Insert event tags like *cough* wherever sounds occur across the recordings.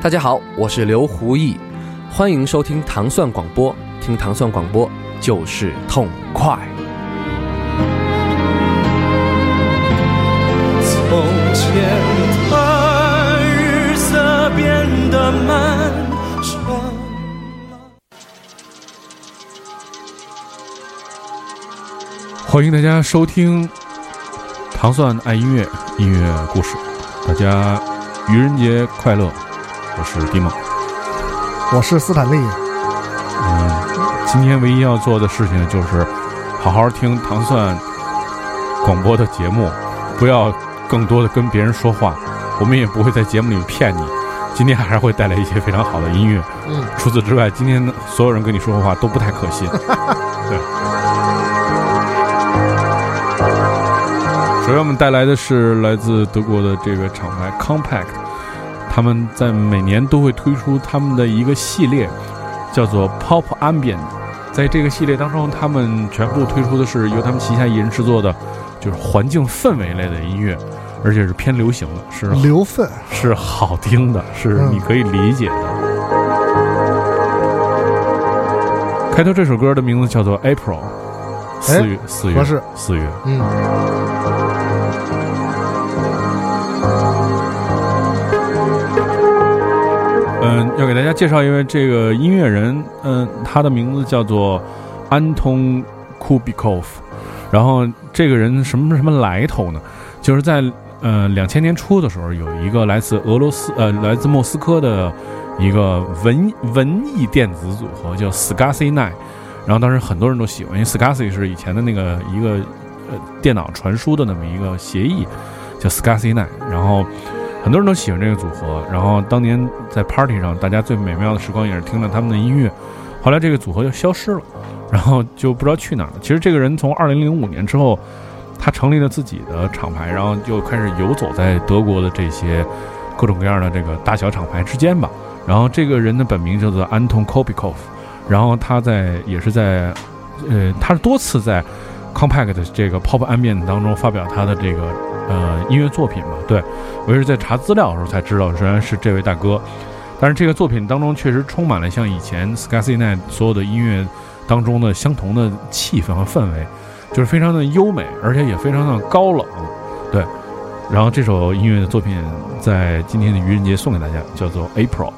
大家好，我是刘胡毅，欢迎收听糖蒜广播，听糖蒜广播就是痛快。从前的日色变得漫长。欢迎大家收听糖蒜爱音乐音乐故事，大家愚人节快乐！我是迪蒙。我是斯坦利，嗯，今天唯一要做的事情就是好好听糖蒜广播的节目，不要更多的跟别人说话。我们也不会在节目里骗你。今天还是会带来一些非常好的音乐。嗯，除此之外，今天所有人跟你说的话都不太可信。*laughs* 对。首先，我们带来的是来自德国的这个厂牌 Compact，他们在每年都会推出他们的一个系列，叫做 Pop Ambient。在这个系列当中，他们全部推出的是由他们旗下艺人制作的，就是环境氛围类的音乐，而且是偏流行的，是流分是好听的，是嗯你可以理解的。开头这首歌的名字叫做 April，四月，四月，合适四月。嗯，嗯，要给大家介绍一位这个音乐人，嗯，他的名字叫做安东库比科夫。然后这个人什么什么来头呢？就是在呃两千年初的时候，有一个来自俄罗斯呃来自莫斯科的一个文文艺电子组合叫 Scasy Nine。然后当时很多人都喜欢，因为 Scasy 是以前的那个一个呃电脑传输的那么一个协议，叫 Scasy Nine。然后很多人都喜欢这个组合。然后当年在 party 上，大家最美妙的时光也是听着他们的音乐。后来这个组合就消失了，然后就不知道去哪儿了。其实这个人从二零零五年之后，他成立了自己的厂牌，然后就开始游走在德国的这些各种各样的这个大小厂牌之间吧。然后这个人的本名叫做安东 Kopikov，然后他在也是在呃，他是多次在 Compact 这个 Pop Ambient 当中发表他的这个呃音乐作品嘛。对我也是在查资料的时候才知道，原来是这位大哥。但是这个作品当中确实充满了像以前 Scasy Night 所有的音乐当中的相同的气氛和氛围，就是非常的优美，而且也非常的高冷。对，然后这首音乐的作品在今天的愚人节送给大家，叫做。April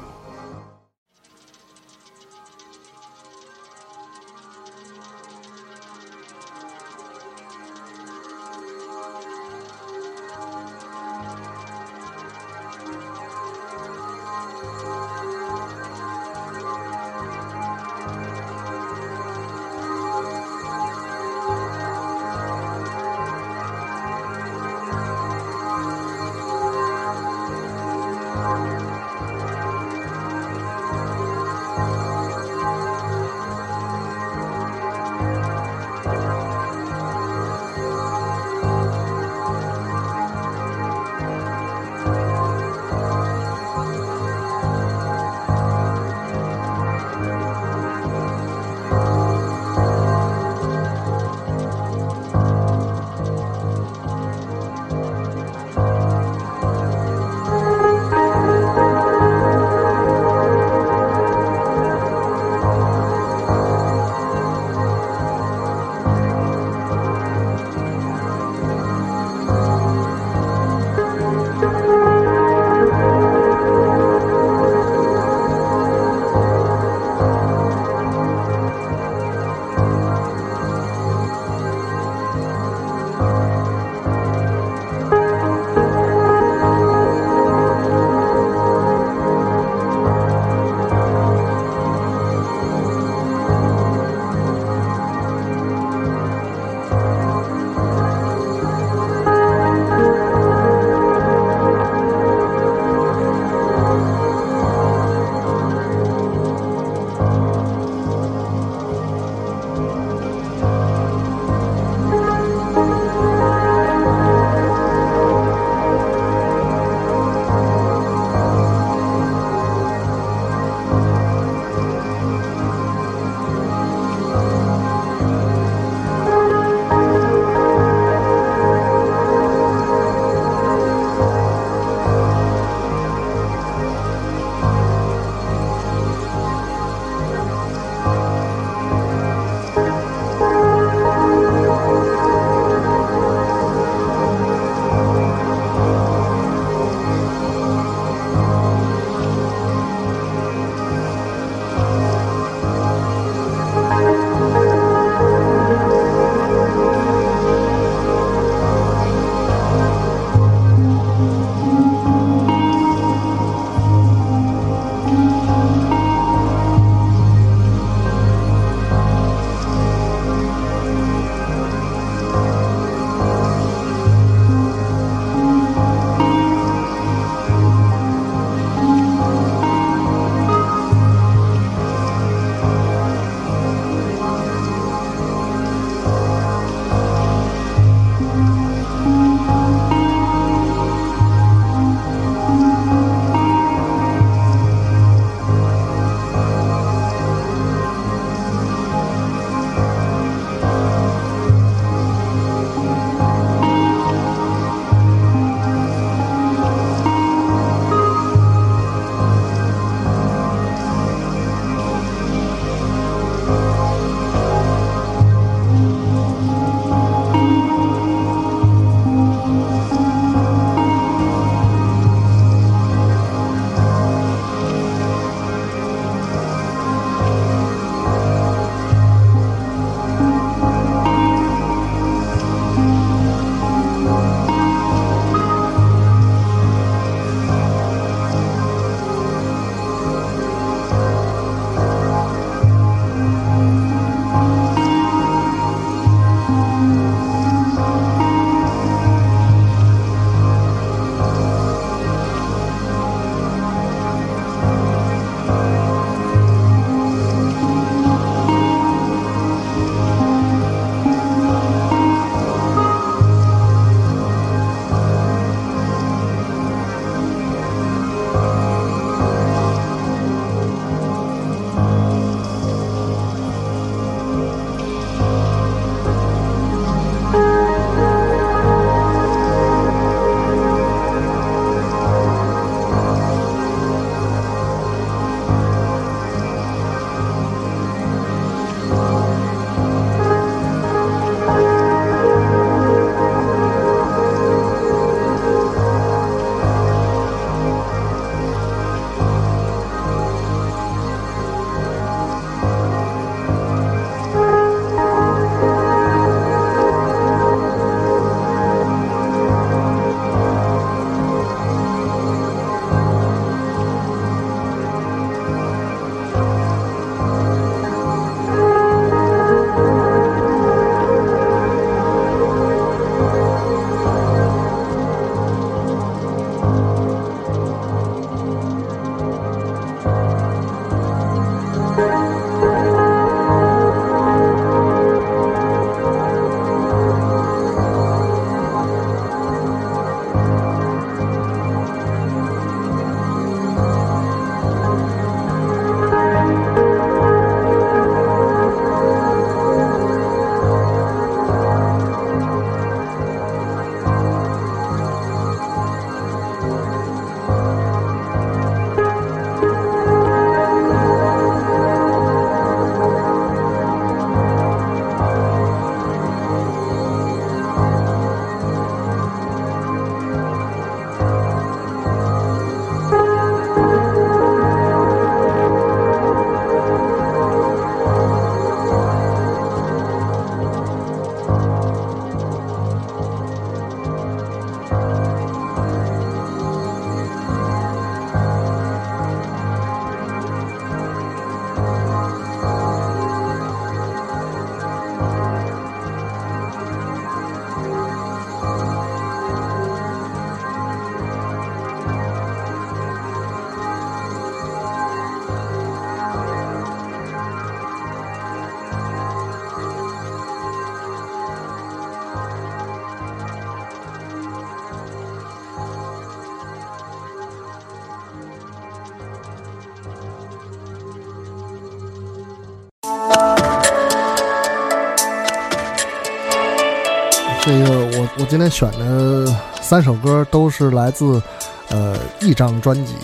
我今天选的三首歌都是来自呃一张专辑，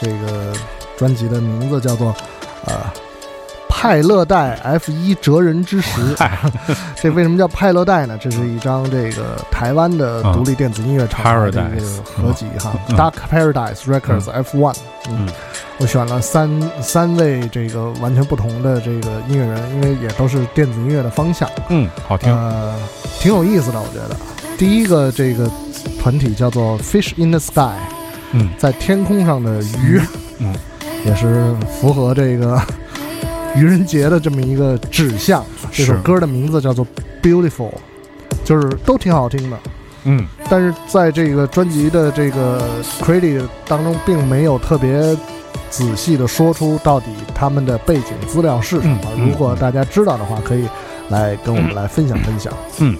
这个专辑的名字叫做呃派乐代 F 一哲人之时。*laughs* *laughs* 这为什么叫派乐代呢？这是一张这个台湾的独立电子音乐厂牌的这个合集哈、嗯 d a r k Paradise Records F One。嗯我选了三三位这个完全不同的这个音乐人，因为也都是电子音乐的方向。嗯，好听。呃，挺有意思的，我觉得。第一个这个团体叫做 Fish in the Sky，嗯在天空上的鱼，嗯，也是符合这个愚人节的这么一个指向。这首歌的名字叫做 Beautiful，就是都挺好听的。嗯但是在这个专辑的这个 credit 当中，并没有特别仔细的说出到底他们的背景资料是什么。嗯嗯如果大家知道的话，可以来跟我们来分享分享。嗯。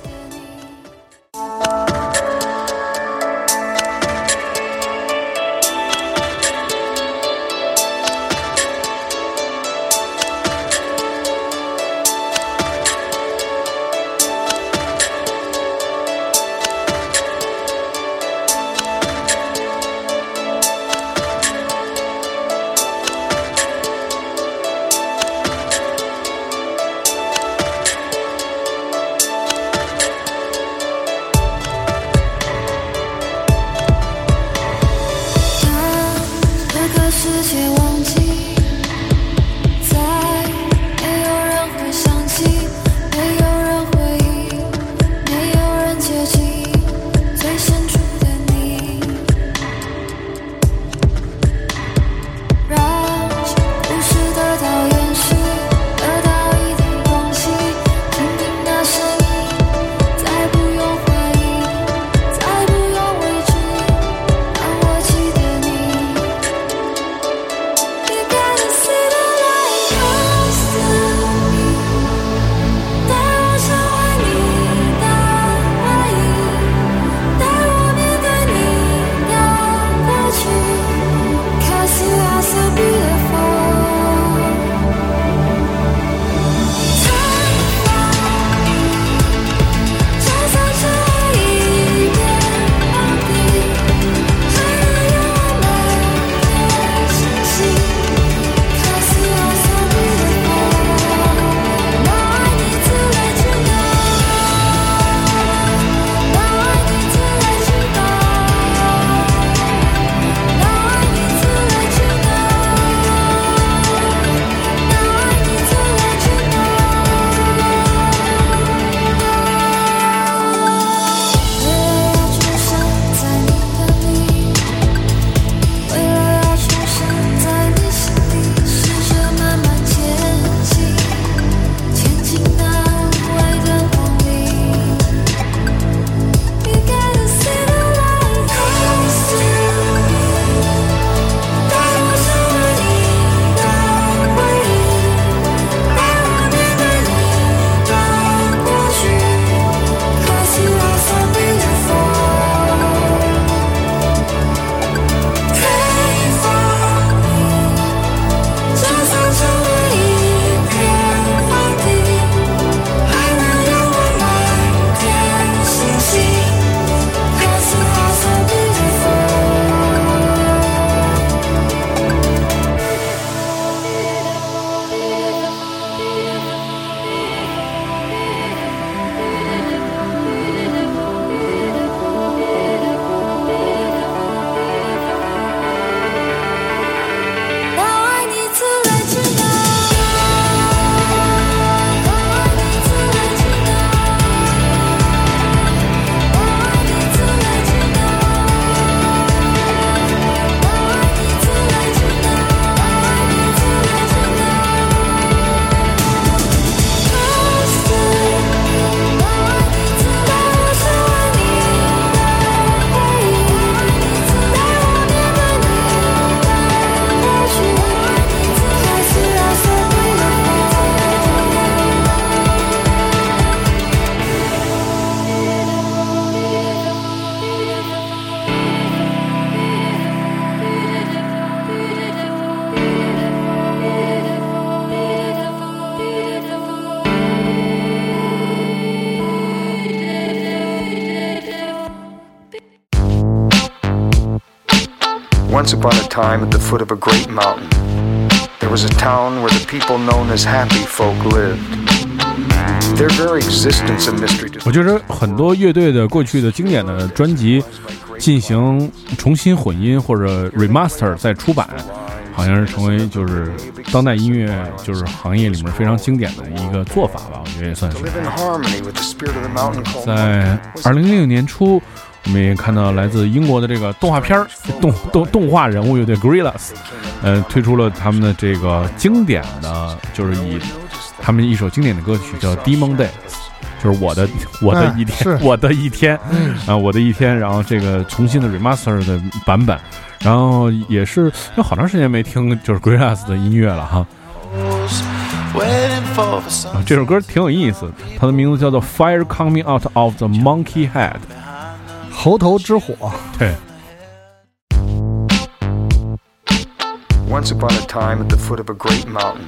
Time, at the foot of a great mountain, there was a town where the people known as happy folk lived. Their very existence a mystery to 我觉得很多乐队的过去的经典的专辑进行重新混音或者 remaster 再出版，好像是成为就是当代音乐就是行业里面非常经典的一个做法吧，我觉得也算是 in 在二零零六年初，我们也看到来自英国的这个动画片儿动动动画人物乐队 Gorillas，呃，推出了他们的这个经典的，就是以他们一首经典的歌曲叫《Demon Days》，就是我的 *laughs* 我的一天，我的一天，嗯啊，我的一天，然后这个重新的 remaster 的版本，然后也是因为好长时间没听就是 Gorillas 的音乐了哈。这首歌挺有意思，它的名字叫做《Fire Coming Out of the Monkey Head》。猴头之火，对， Once upon a time, at the foot of a great mountain,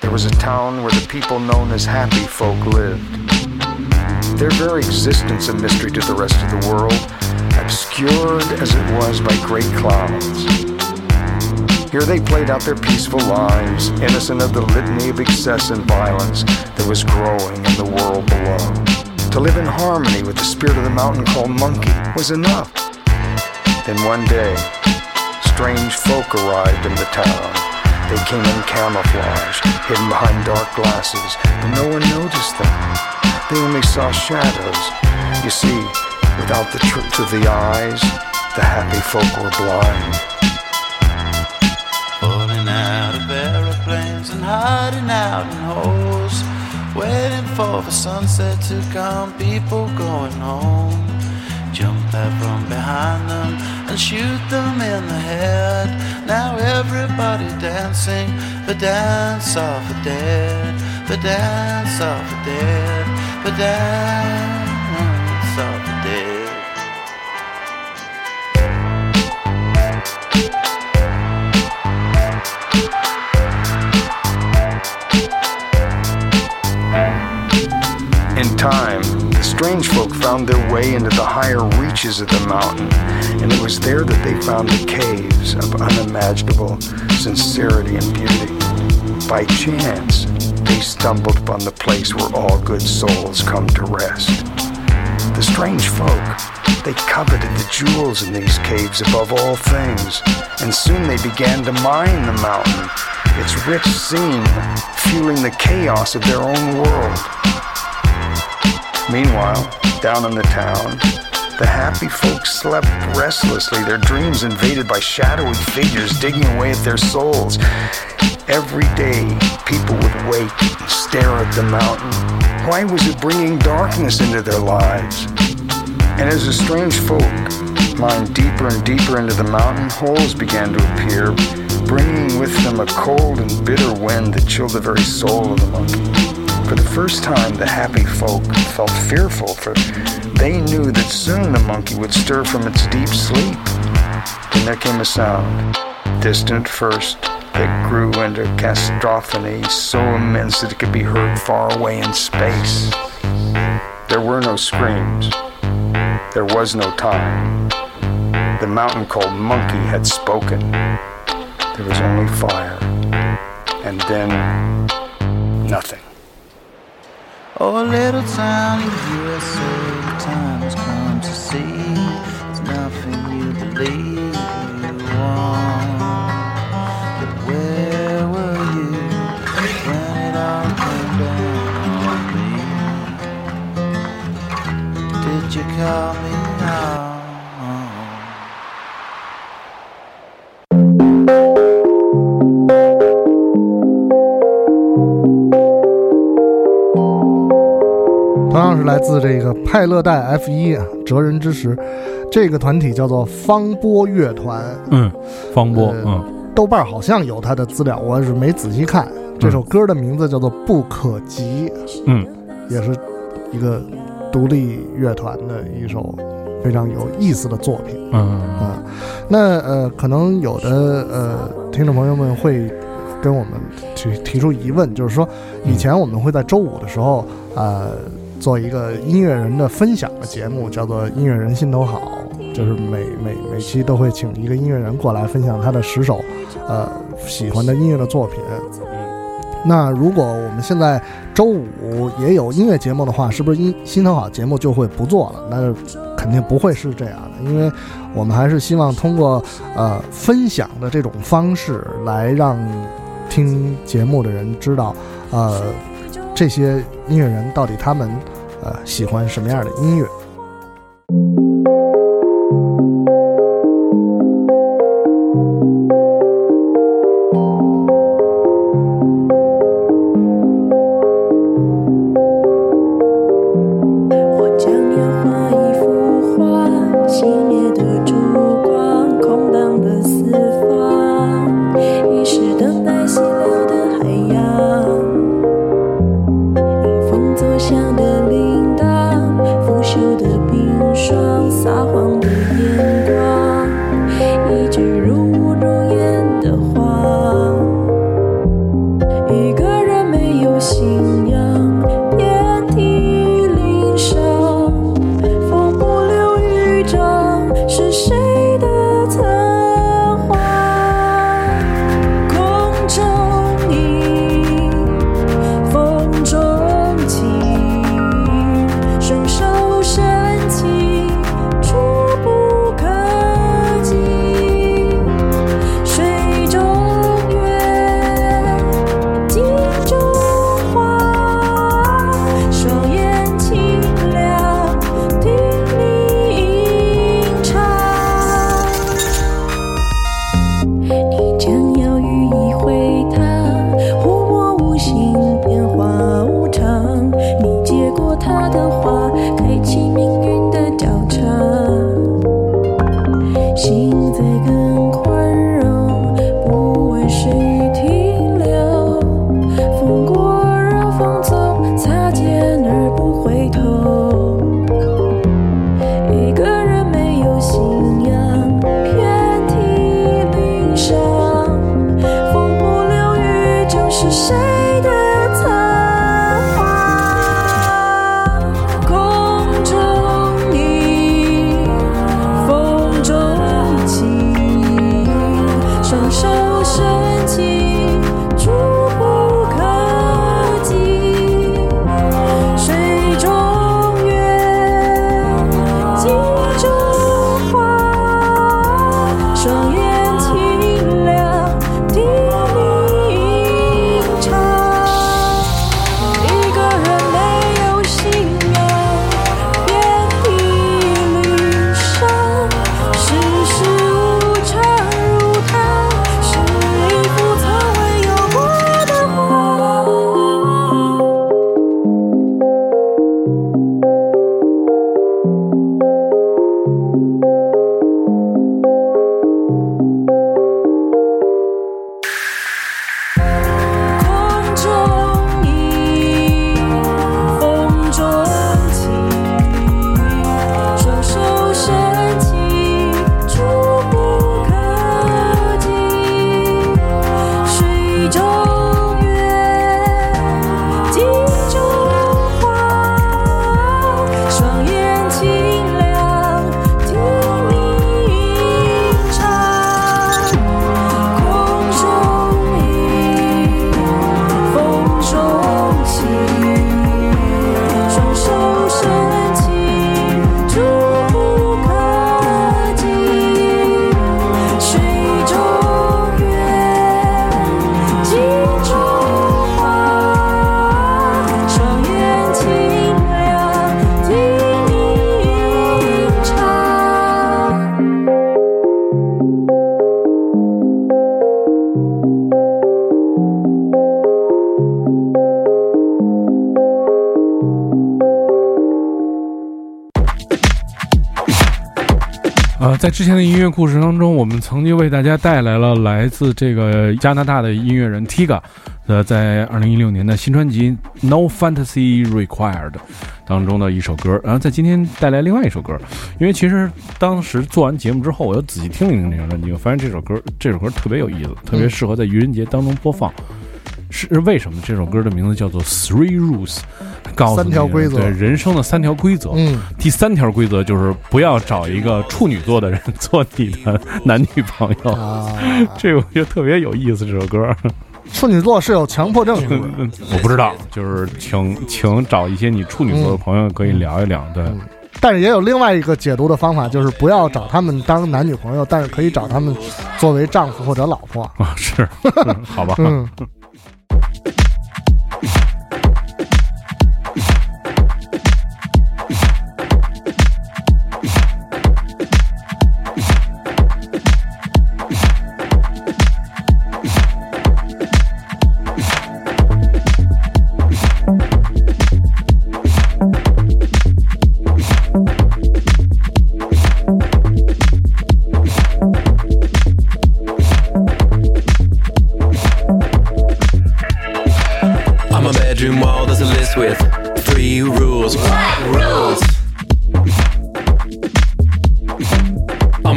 there was a town where the people known as happy folk lived. Their very existence a mystery to the rest of the world, obscured as it was by great clouds. Here they played out their peaceful lives, innocent of the litany of excess and violence that was growing in the world below. To live in harmony with the spirit of the mountain called Monkey was enough. Then one day, strange folk arrived in the town. They came in camouflage, hidden behind dark glasses, but no one noticed them. They only saw shadows. You see, without the truth of the eyes, the happy folk were blind. Falling out of aeroplanes and hiding out in holes. For the sunset to come, people going home. Jump out from behind them and shoot them in the head. Now everybody dancing the dance of the dead, the dance of the dead, the dance strange folk found their way into the higher reaches of the mountain, and it was there that they found the caves of unimaginable sincerity and beauty. By chance, they stumbled upon the place where all good souls come to rest. The strange folk, they coveted the jewels in these caves above all things, and soon they began to mine the mountain, its rich scene, fueling the chaos of their own world. Meanwhile, down in the town, the happy folks slept restlessly, their dreams invaded by shadowy figures digging away at their souls. Every day, people would wake and stare at the mountain. Why was it bringing darkness into their lives? And as the strange folk mined deeper and deeper into the mountain, holes began to appear, bringing with them a cold and bitter wind that chilled the very soul of the monkey. First time, the happy folk felt fearful, for they knew that soon the monkey would stir from its deep sleep. Then there came a sound, distant first, that grew into cacophony so immense that it could be heard far away in space. There were no screams. There was no time. The mountain called Monkey had spoken. There was only fire. And then nothing. Oh, little town in USA, the time has come to see. It's nothing you believe you want. But where were you when it all came down on me? Did you call me 同样是来自这个派乐代 F 一啊，哲人之石，这个团体叫做方波乐团。嗯，方波，呃嗯豆瓣好像有他的资料，我是没仔细看。这首歌的名字叫做《不可及》，嗯，也是一个独立乐团的一首非常有意思的作品。嗯啊，那呃，可能有的呃听众朋友们会跟我们提提出疑问，就是说，以前我们会在周五的时候，呃，做一个音乐人的分享的节目，叫做《音乐人心头好》。就是每每每期都会请一个音乐人过来分享他的十首呃喜欢的音乐的作品。那如果我们现在周五也有音乐节目的话，是不是音心头好节目就会不做了？那肯定不会是这样的，因为我们还是希望通过呃分享的这种方式来让听节目的人知道，呃这些音乐人到底他们啊喜欢什么样的音乐。在之前的音乐故事当中，我们曾经为大家带来了来自这个加拿大的音乐人 Tiga，呃，在二零一六年的新专辑《No Fantasy Required》当中的一首歌。然后在今天带来另外一首歌，因为其实当时做完节目之后，我又仔细听了听这张专辑，我发现这首歌这首歌特别有意思，特别适合在愚人节当中播放。是为什么这首歌的名字叫做《Three Rules》？告诉三条你规则对人生的三条规则。嗯，第三条规则就是不要找一个处女座的人 *laughs* 做你的男女朋友。啊，*laughs* 这个我觉得特别有意思，这首歌。*laughs* 处女座是有强迫症，是不是？嗯我不知道，就是请请找一些你处女座的朋友可以聊一聊。对，嗯但是也有另外一个解读的方法，就是不要找他们当男女朋友，但是可以找他们作为丈夫或者老婆。啊，是好吧。嗯，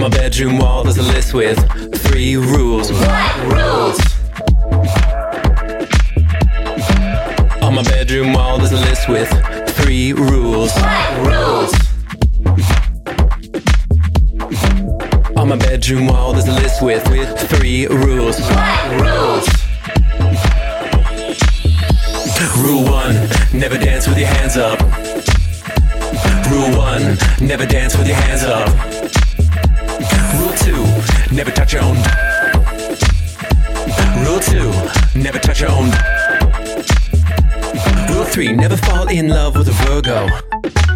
my bedroom wall, there's a list with three rules. Rules. On my bedroom wall, there's a list with three rules. Rules. On my bedroom wall, there's a list with, with three rules. Rules. Rule one, never dance with your hands up. Rule one, never dance with your hands up. Two, never touch your own. Rule two, never touch your own. Rule three, never fall in love with a Virgo.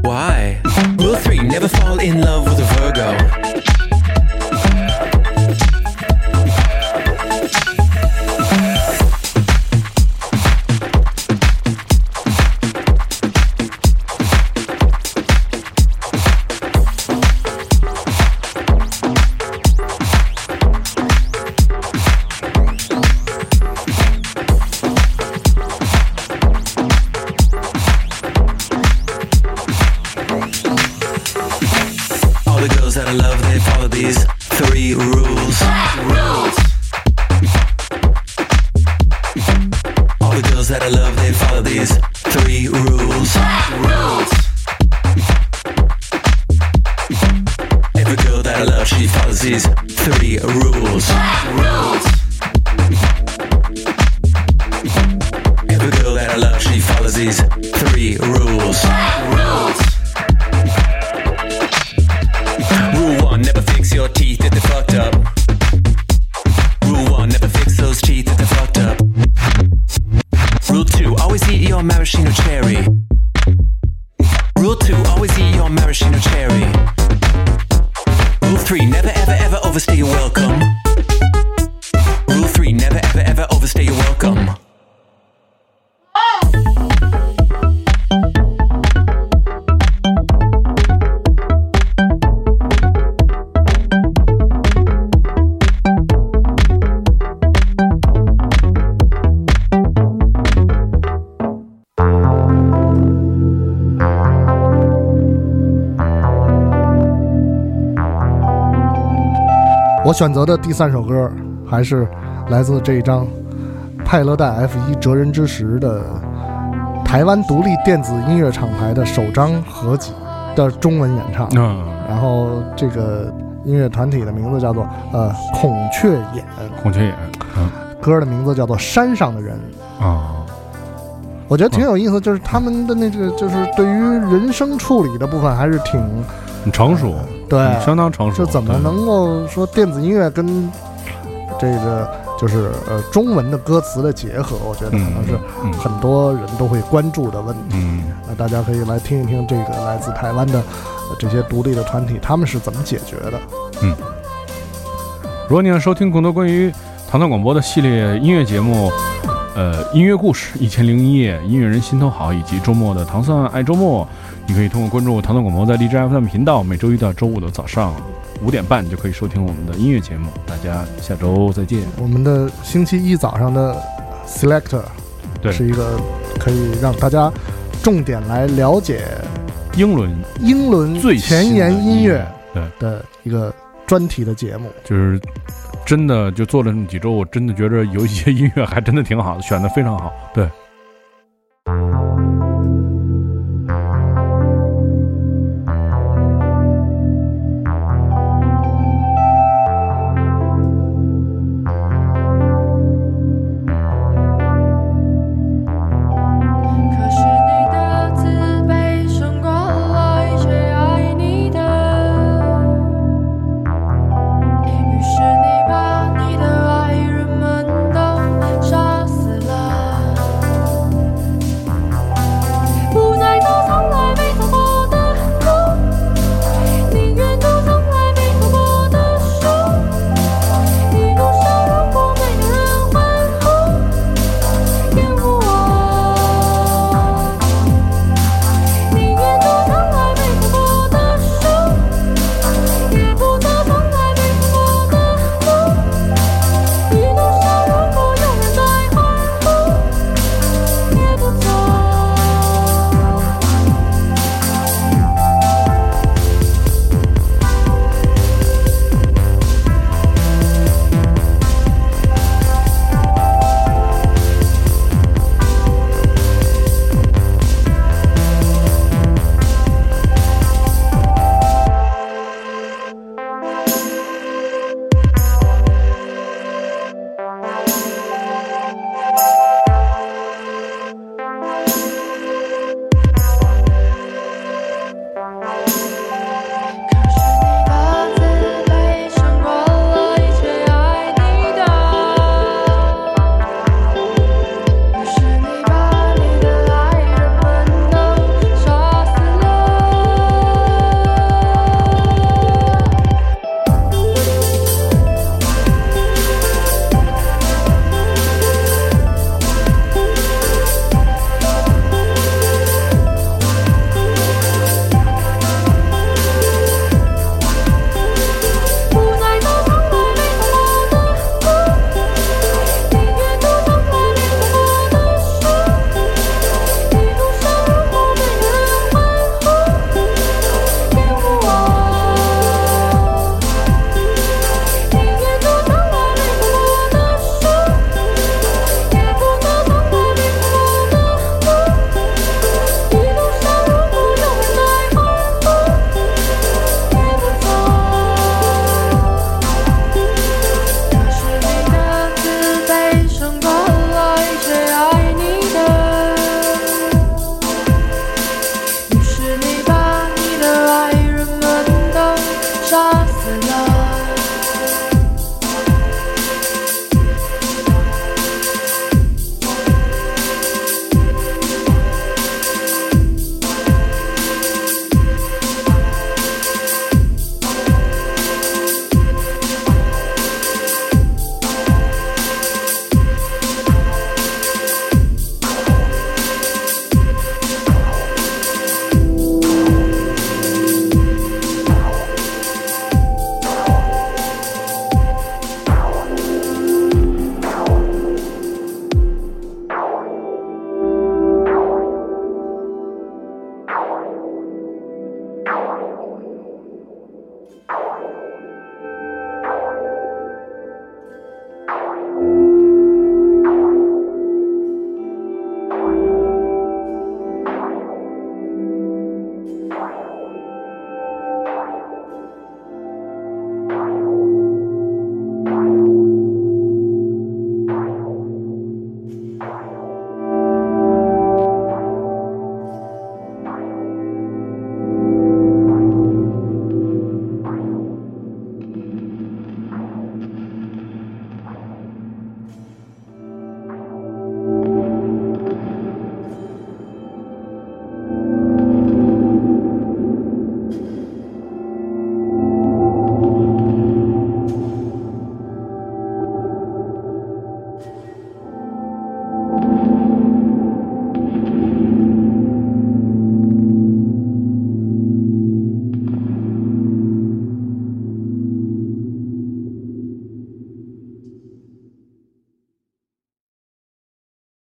Why? Rule three, never fall in love with a Virgo. out of love, they follow these. 我选择的第三首歌还是来自这一张派乐代 F 一哲人之石的台湾独立电子音乐厂牌的首张合集的中文演唱。嗯，然后这个音乐团体的名字叫做呃孔雀眼，孔雀眼歌的名字叫做山上的人。啊，我觉得挺有意思，就是他们的那个就是对于人声处理的部分还是挺很成熟，对，相当成熟。就怎么能够说电子音乐跟这个就是呃中文的歌词的结合？我觉得可能是嗯很多人都会关注的问题。嗯那大家可以来听一听这个来自台湾的、呃这些独立的团体，他们是怎么解决的？嗯如果你想收听更多关于糖糖广播的系列音乐节目，呃，音乐故事、一千零一夜、音乐人心头好，以及周末的糖蒜爱周末，你可以通过关注糖蒜广播在荔枝 FM 频道，每周一到周五的早上五点半就可以收听我们的音乐节目。大家下周再见。我们的星期一早上的 Selector 对是一个可以让大家重点来了解英伦英伦最前沿音乐对，的一个专题的节目。就是真的就做了那么几周，我真的觉得有一些音乐还真的挺好的，选的非常好。对，